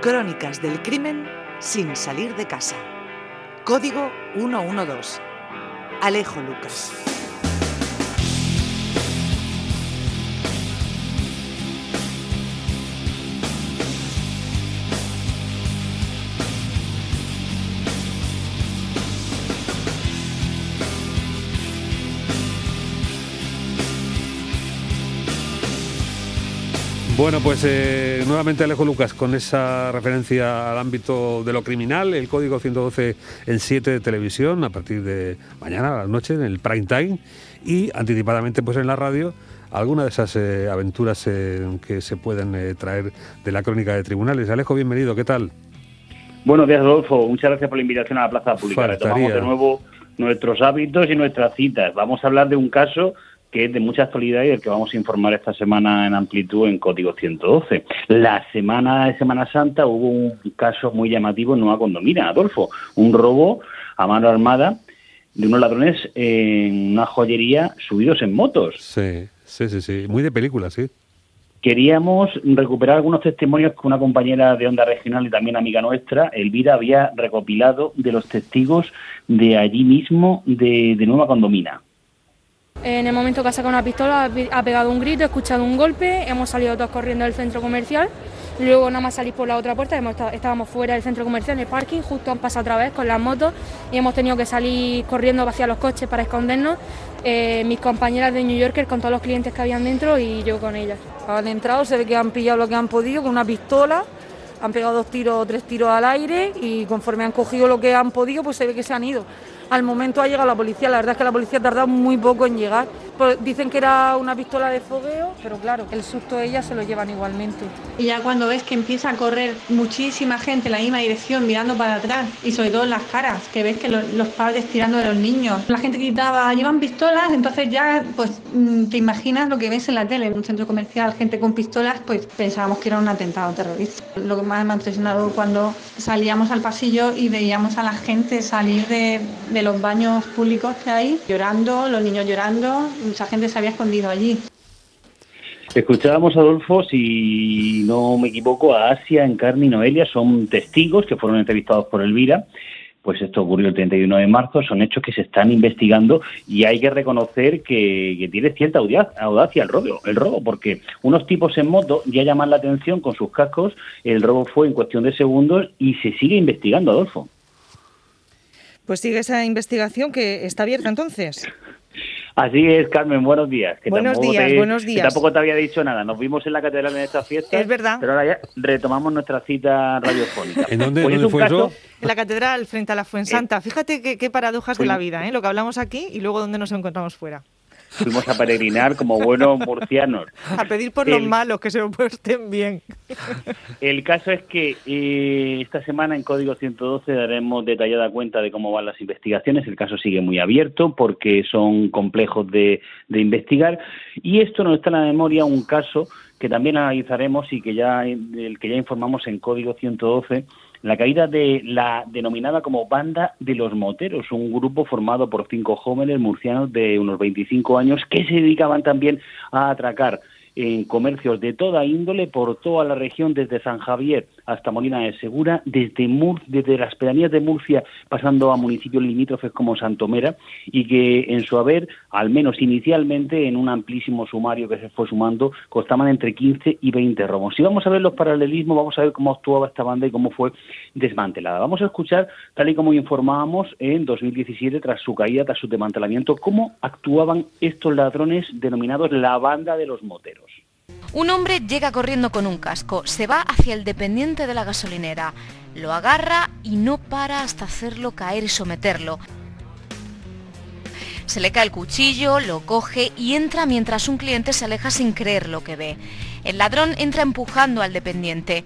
Crónicas del crimen sin salir de casa. Código 112. Alejo Lucas. Bueno, pues eh, nuevamente Alejo Lucas con esa referencia al ámbito de lo criminal, el código 112 en 7 de televisión a partir de mañana a la noche en el prime time y anticipadamente pues en la radio alguna de esas eh, aventuras eh, que se pueden traer de la crónica de tribunales. Alejo, bienvenido, ¿qué tal? Buenos días, Adolfo. Muchas gracias por la invitación a la Plaza Pública. Retomamos de nuevo nuestros hábitos y nuestras citas. Vamos a hablar de un caso que es de mucha actualidad y del que vamos a informar esta semana en amplitud en Código 112. La semana de Semana Santa hubo un caso muy llamativo en Nueva Condomina, Adolfo, un robo a mano armada de unos ladrones en una joyería subidos en motos. Sí, sí, sí, sí. muy de película, sí. Queríamos recuperar algunos testimonios que una compañera de Onda Regional y también amiga nuestra, Elvira, había recopilado de los testigos de allí mismo, de, de Nueva Condomina. En el momento que ha sacado una pistola ha pegado un grito, he escuchado un golpe, hemos salido todos corriendo del centro comercial, luego nada más salir por la otra puerta, estábamos fuera del centro comercial, en el parking, justo han pasado otra vez con las motos y hemos tenido que salir corriendo hacia los coches para escondernos, eh, mis compañeras de New Yorker con todos los clientes que habían dentro y yo con ellas. Han entrado, se ve que han pillado lo que han podido con una pistola, han pegado dos tiros o tres tiros al aire y conforme han cogido lo que han podido, pues se ve que se han ido. Al momento ha llegado la policía, la verdad es que la policía ha tardado muy poco en llegar. Pues dicen que era una pistola de fogueo, pero claro, el susto de ellas se lo llevan igualmente. Y ya cuando ves que empieza a correr muchísima gente en la misma dirección, mirando para atrás, y sobre todo en las caras, que ves que los, padres tirando de los niños, la gente gritaba, llevan pistolas, entonces ya pues mm, te imaginas lo que ves en la tele, en un centro comercial, gente con pistolas, pues pensábamos que era un atentado terrorista. Lo que más me ha impresionado cuando salíamos al pasillo y veíamos a la gente salir de de los baños públicos que hay, llorando, los niños llorando, mucha gente se había escondido allí. Escuchábamos, Adolfo, si no me equivoco, a Asia, Encarni y Noelia, son testigos que fueron entrevistados por Elvira. Pues esto ocurrió el 31 de marzo, son hechos que se están investigando y hay que reconocer que, tiene cierta audacia el robo, el robo, porque unos tipos en moto ya llaman la atención con sus cascos, el robo fue en cuestión de segundos y se sigue investigando, Adolfo. Pues sigue esa investigación que está abierta entonces. Así es, Carmen, buenos días. buenos días, buenos días. tampoco te había dicho nada. Nos vimos en la catedral en esta fiesta. Es verdad. Pero ahora ya retomamos nuestra cita radiofónica. ¿En dónde, pues fue eso? En la catedral, frente a la Fuensanta. Fíjate qué, paradojas de la vida, ¿eh? lo que hablamos aquí y luego dónde nos encontramos fuera fuimos a peregrinar como buenos murcianos. A pedir por los malos, que se lo estén bien. El caso es que eh, esta semana en Código 112 daremos detallada cuenta de cómo van las investigaciones. El caso sigue muy abierto porque son complejos de, de investigar. Y esto nos está en la memoria un caso que también analizaremos y que ya, el que ya informamos en Código 112 la caída de la denominada como Banda de los Moteros, un grupo formado por cinco jóvenes murcianos de unos 25 años que se dedicaban también a atracar en comercios de toda índole por toda la región, desde San Javier hasta Molina de Segura, desde, desde las pedanías de Murcia, pasando a municipios limítrofes como Santomera, y que en su haber, al menos inicialmente, en un amplísimo sumario que se fue sumando, costaban entre 15 y 20 robos. Si vamos a ver los paralelismos, vamos a ver cómo actuaba esta banda y cómo fue desmantelada. Vamos a escuchar, tal y como informábamos en 2017, tras su caída, tras su desmantelamiento, cómo actuaban estos ladrones denominados la banda de los moteros. Un hombre llega corriendo con un casco, se va hacia el dependiente de la gasolinera, lo agarra y no para hasta hacerlo caer y someterlo. Se le cae el cuchillo, lo coge y entra mientras un cliente se aleja sin creer lo que ve. El ladrón entra empujando al dependiente.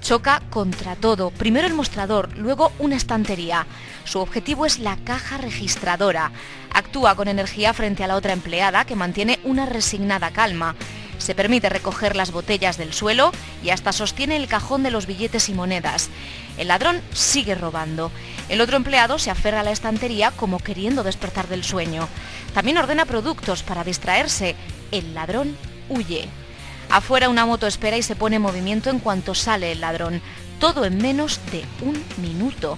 Choca contra todo, primero el mostrador, luego una estantería. Su objetivo es la caja registradora. Actúa con energía frente a la otra empleada que mantiene una resignada calma. Se permite recoger las botellas del suelo y hasta sostiene el cajón de los billetes y monedas. El ladrón sigue robando. El otro empleado se aferra a la estantería como queriendo despertar del sueño. También ordena productos para distraerse. El ladrón huye. Afuera una moto espera y se pone en movimiento en cuanto sale el ladrón. todo en menos de un minuto.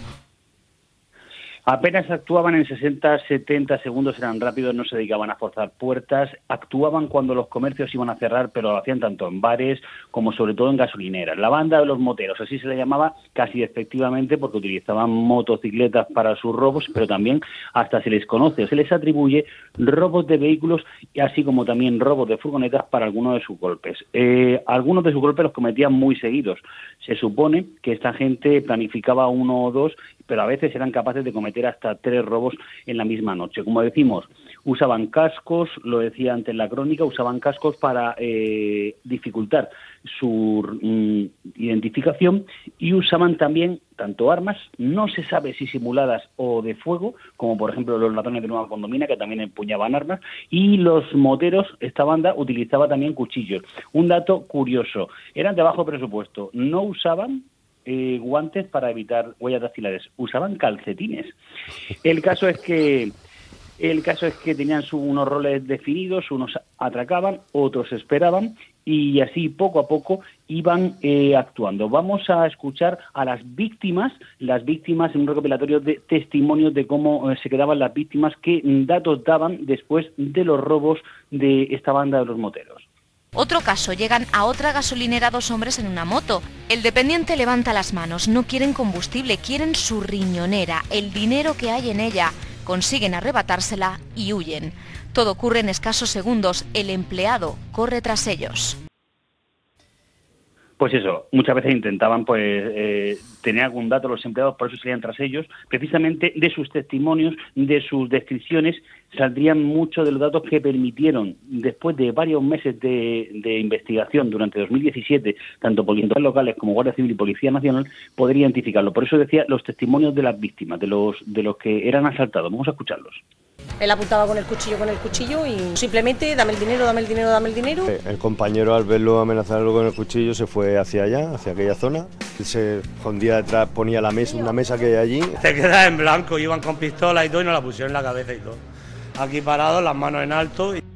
Apenas actuaban en 60, 70 segundos, eran rápidos, no se dedicaban a forzar puertas, actuaban cuando los comercios iban a cerrar, pero lo hacían tanto en bares como sobre todo en gasolineras. La banda de los moteros, así se le llamaba casi efectivamente porque utilizaban motocicletas para sus robos, pero también hasta se les conoce, se les atribuye robos de vehículos, así como también robos de furgonetas para algunos de sus golpes. Eh, algunos de sus golpes los cometían muy seguidos. Se supone que esta gente planificaba uno o dos pero a veces eran capaces de cometer hasta tres robos en la misma noche. Como decimos, usaban cascos, lo decía antes la crónica, usaban cascos para eh, dificultar su mm, identificación y usaban también tanto armas, no se sabe si simuladas o de fuego, como por ejemplo los ladrones de Nueva Condomina, que también empuñaban armas, y los moteros, esta banda utilizaba también cuchillos. Un dato curioso, eran de bajo presupuesto, no usaban eh, guantes para evitar huellas dactilares, usaban calcetines. El caso es que el caso es que tenían unos roles definidos, unos atracaban, otros esperaban y así poco a poco iban eh, actuando. Vamos a escuchar a las víctimas, las víctimas en un recopilatorio de testimonios de cómo eh, se quedaban las víctimas, qué datos daban después de los robos de esta banda de los moteros. Otro caso, llegan a otra gasolinera dos hombres en una moto. El dependiente levanta las manos, no quieren combustible, quieren su riñonera, el dinero que hay en ella. Consiguen arrebatársela y huyen. Todo ocurre en escasos segundos, el empleado corre tras ellos pues eso, muchas veces intentaban pues eh, tener algún dato los empleados, por eso salían tras ellos, precisamente de sus testimonios, de sus descripciones, saldrían muchos de los datos que permitieron, después de varios meses de, investigación durante 2017, tanto policías locales como Guardia Civil y Policía Nacional, poder identificarlo. Por eso decía los testimonios de las víctimas, de los, de los que eran asaltados. Vamos a escucharlos. Él apuntaba con el cuchillo, con el cuchillo y simplemente dame el dinero, dame el dinero, dame el dinero. El compañero al verlo amenazarlo con el cuchillo se fue hacia allá, hacia aquella zona. Él se escondía detrás, ponía la mesa, una mesa que hay allí. Te quedas en blanco, iban con pistola y todo y nos la pusieron en la cabeza y todo. Aquí parados, las manos en alto. Y...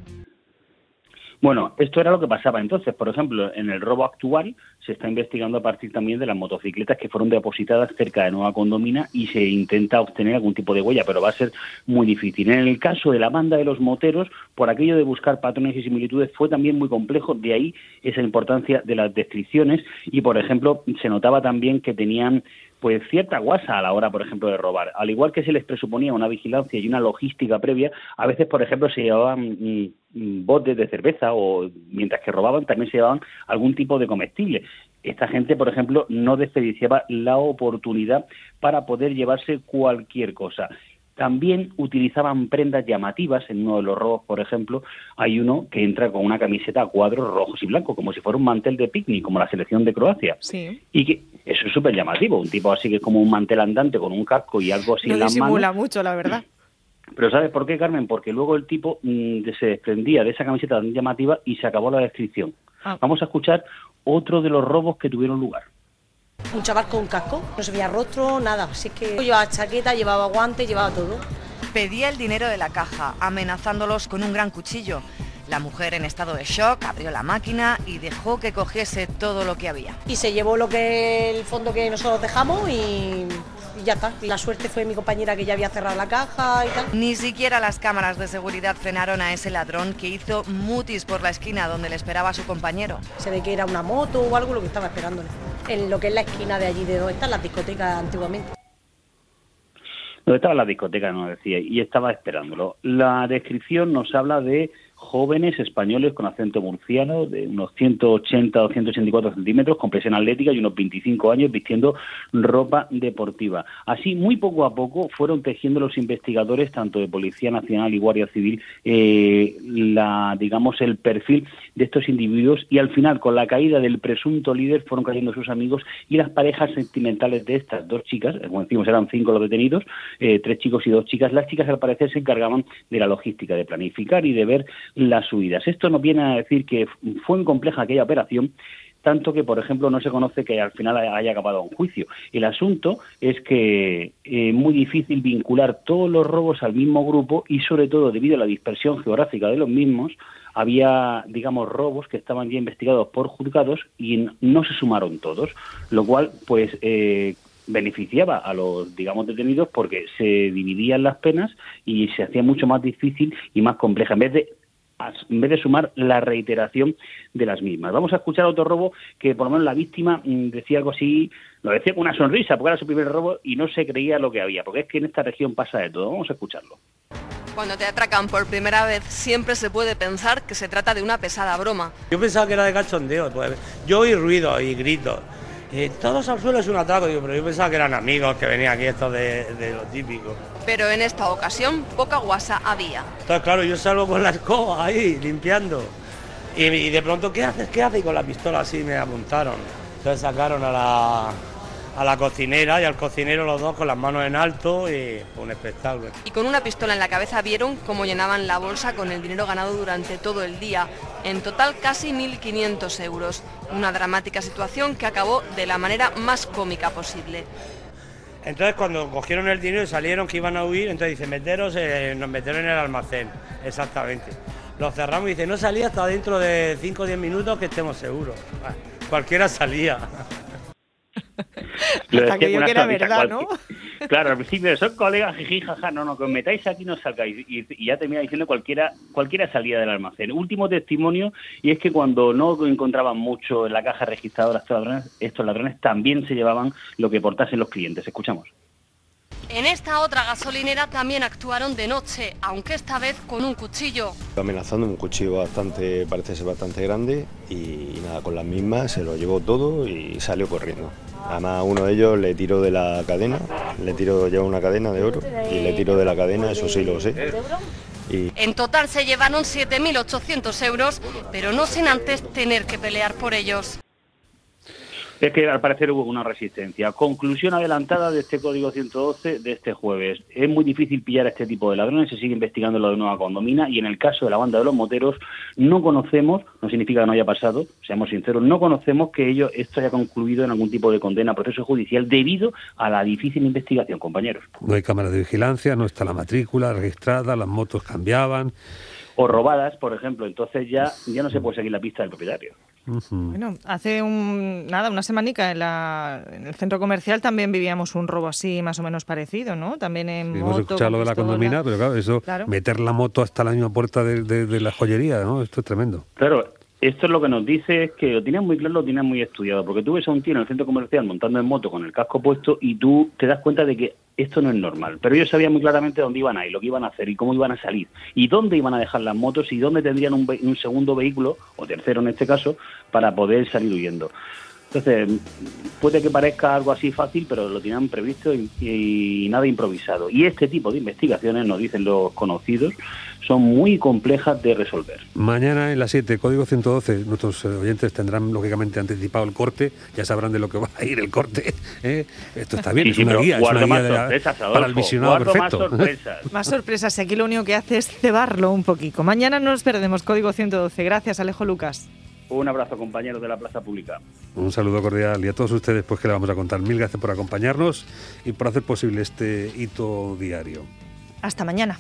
Bueno, esto era lo que pasaba entonces. Por ejemplo, en el robo actual se está investigando a partir también de las motocicletas que fueron depositadas cerca de Nueva Condomina y se intenta obtener algún tipo de huella, pero va a ser muy difícil. En el caso de la banda de los moteros, por aquello de buscar patrones y similitudes, fue también muy complejo, de ahí esa importancia de las descripciones y, por ejemplo, se notaba también que tenían pues cierta guasa a la hora, por ejemplo, de robar. Al igual que se les presuponía una vigilancia y una logística previa, a veces, por ejemplo, se llevaban mm, mm, botes de cerveza o mientras que robaban también se llevaban algún tipo de comestible. Esta gente, por ejemplo, no desperdiciaba la oportunidad para poder llevarse cualquier cosa. También utilizaban prendas llamativas. En uno de los robos, por ejemplo, hay uno que entra con una camiseta a cuadros rojos y blancos, como si fuera un mantel de picnic, como la selección de Croacia. Sí. Y que eso es súper llamativo. Un tipo así que es como un mantel andante con un casco y algo así en las disimula mucho, la verdad. Pero ¿sabes por qué, Carmen? Porque luego el tipo mm, se desprendía de esa camiseta tan llamativa y se acabó la descripción. Ah. Vamos a escuchar otro de los robos que tuvieron lugar. Un chaval con un casco, no se veía rostro, nada. Así que llevaba chaqueta, llevaba guantes, llevaba todo. Pedía el dinero de la caja, amenazándolos con un gran cuchillo. La mujer en estado de shock abrió la máquina y dejó que cogiese todo lo que había. Y se llevó lo que el fondo que nosotros dejamos y y ya está. Y la suerte fue mi compañera que ya había cerrado la caja y tal. Ni siquiera las cámaras de seguridad frenaron a ese ladrón que hizo mutis por la esquina donde le esperaba a su compañero. Se ve que era una moto o algo lo que estaba esperándole. En lo que es la esquina de allí de donde están las discotecas antiguamente. Donde estaba la discoteca, nos decía, y estaba esperándolo. La descripción nos habla de jóvenes españoles con acento murciano de unos 180 o 184 centímetros, con presión atlética y unos 25 años vistiendo ropa deportiva. Así, muy poco a poco fueron tejiendo los investigadores, tanto de Policía Nacional y Guardia Civil, eh, la, digamos, el perfil de estos individuos y al final, con la caída del presunto líder, fueron cayendo sus amigos y las parejas sentimentales de estas dos chicas, eh, como decimos, eran cinco los detenidos, eh, tres chicos y dos chicas. Las chicas, al parecer, se encargaban de la logística, de planificar y de ver las subidas. Esto nos viene a decir que fue muy compleja aquella operación, tanto que, por ejemplo, no se conoce que al final haya acabado un juicio. El asunto es que es eh, muy difícil vincular todos los robos al mismo grupo y, sobre todo, debido a la dispersión geográfica de los mismos, había, digamos, robos que estaban ya investigados por juzgados y no se sumaron todos, lo cual, pues, eh, beneficiaba a los, digamos, detenidos porque se dividían las penas y se hacía mucho más difícil y más compleja. En vez de en vez de sumar la reiteración de las mismas. Vamos a escuchar otro robo que por lo menos la víctima mm, decía algo así, lo decía con una sonrisa porque era su primer robo y no se creía lo que había, porque es que en esta región pasa de todo. Vamos a escucharlo. Cuando te atracan por primera vez siempre se puede pensar que se trata de una pesada broma. Yo pensaba que era de cachondeo, pues yo oí ruido y gritos. Y todos al suelo es un atraco, digo, pero yo pensaba que eran amigos que venían aquí estos de, de lo típico. Pero en esta ocasión poca guasa había. Entonces, claro, yo salgo con la escoba ahí, limpiando. Y, de pronto, ¿qué haces? ¿Qué haces? Y con la pistola así me apuntaron. Entonces sacaron a la, a la cocinera y al cocinero los dos con las manos en alto y un espectáculo. Y con una pistola en la cabeza vieron cómo llenaban la bolsa con el dinero ganado durante todo el día. En total casi 1.500 euros. Una dramática situación que acabó de la manera más cómica posible. Entonces cuando cogieron el dinero y salieron que iban a huir, entonces dice, meteros, eh, nos metieron en el almacén, exactamente. Lo cerramos y dice, no salía hasta dentro de 5 o 10 minutos que estemos seguros. cualquiera salía. Hasta que yo que era verdad, ¿no? Claro, al principio son colegas, jiji, jaja, no, no, que os metáis aquí no salgáis. Y, ya termina diciendo cualquiera, cualquiera salida del almacén. Último testimonio, y es que cuando no encontraban mucho en la caja registradora estos ladrones, estos ladrones también se llevaban lo que portasen los clientes. Escuchamos. En esta otra gasolinera también actuaron de noche, aunque esta vez con un cuchillo. Amenazando un cuchillo bastante, parece ser bastante grande y nada, con las mismas se lo llevó todo y salió corriendo. Además uno de ellos le tiró de la cadena, le tiró, lleva una cadena de oro y le tiró de la cadena, eso sí lo sé. Y... En total se llevaron 7.800 euros, pero no sin antes tener que pelear por ellos. Es que al parecer hubo una resistencia. Conclusión adelantada de este código 112 de este jueves. Es muy difícil pillar a este tipo de ladrones, se sigue investigando lo de Nueva Condomina y en el caso de la banda de los moteros no conocemos, no significa que no haya pasado, seamos sinceros, no conocemos que ello, esto haya concluido en algún tipo de condena, proceso judicial debido a la difícil investigación, compañeros. No hay cámaras de vigilancia, no está la matrícula registrada, las motos cambiaban. O robadas, por ejemplo, entonces ya, ya no se puede seguir la pista del propietario. Bueno, hace un, nada, una semanica en, la, en, el centro comercial también vivíamos un robo así más o menos parecido, ¿no? También en sí, moto. Hemos escuchado lo de la condomina, pero claro, eso, meter la moto hasta la misma puerta de, de, la joyería, ¿no? Esto es tremendo. Claro, esto es lo que nos dice es que lo tienes muy claro, lo tienes muy estudiado, porque tú ves a un tío en el centro comercial montando en moto con el casco puesto y tú te das cuenta de que esto no es normal. Pero ellos sabían muy claramente dónde iban a ir, lo que iban a hacer y cómo iban a salir, y dónde iban a dejar las motos y dónde tendrían un, un segundo vehículo, o tercero en este caso, para poder salir huyendo. Entonces, puede que parezca algo así fácil, pero lo tienen previsto y, nada improvisado. Y este tipo de investigaciones, nos dicen los conocidos, son muy complejas de resolver. Mañana en las 7, código 112, nuestros oyentes tendrán lógicamente anticipado el corte, ya sabrán de lo que va a ir el corte. ¿eh? Esto está bien, es, una guía, es una guía, para el visionado perfecto. Más sorpresas. más sorpresas, y aquí lo único que hace es cebarlo un poquito. Mañana no nos perdemos, código 112. Gracias, Alejo Lucas. Un abrazo, compañeros de la Plaza Pública. Un saludo cordial y a todos ustedes, pues que le vamos a contar. Mil gracias por acompañarnos y por hacer posible este hito diario. Hasta mañana.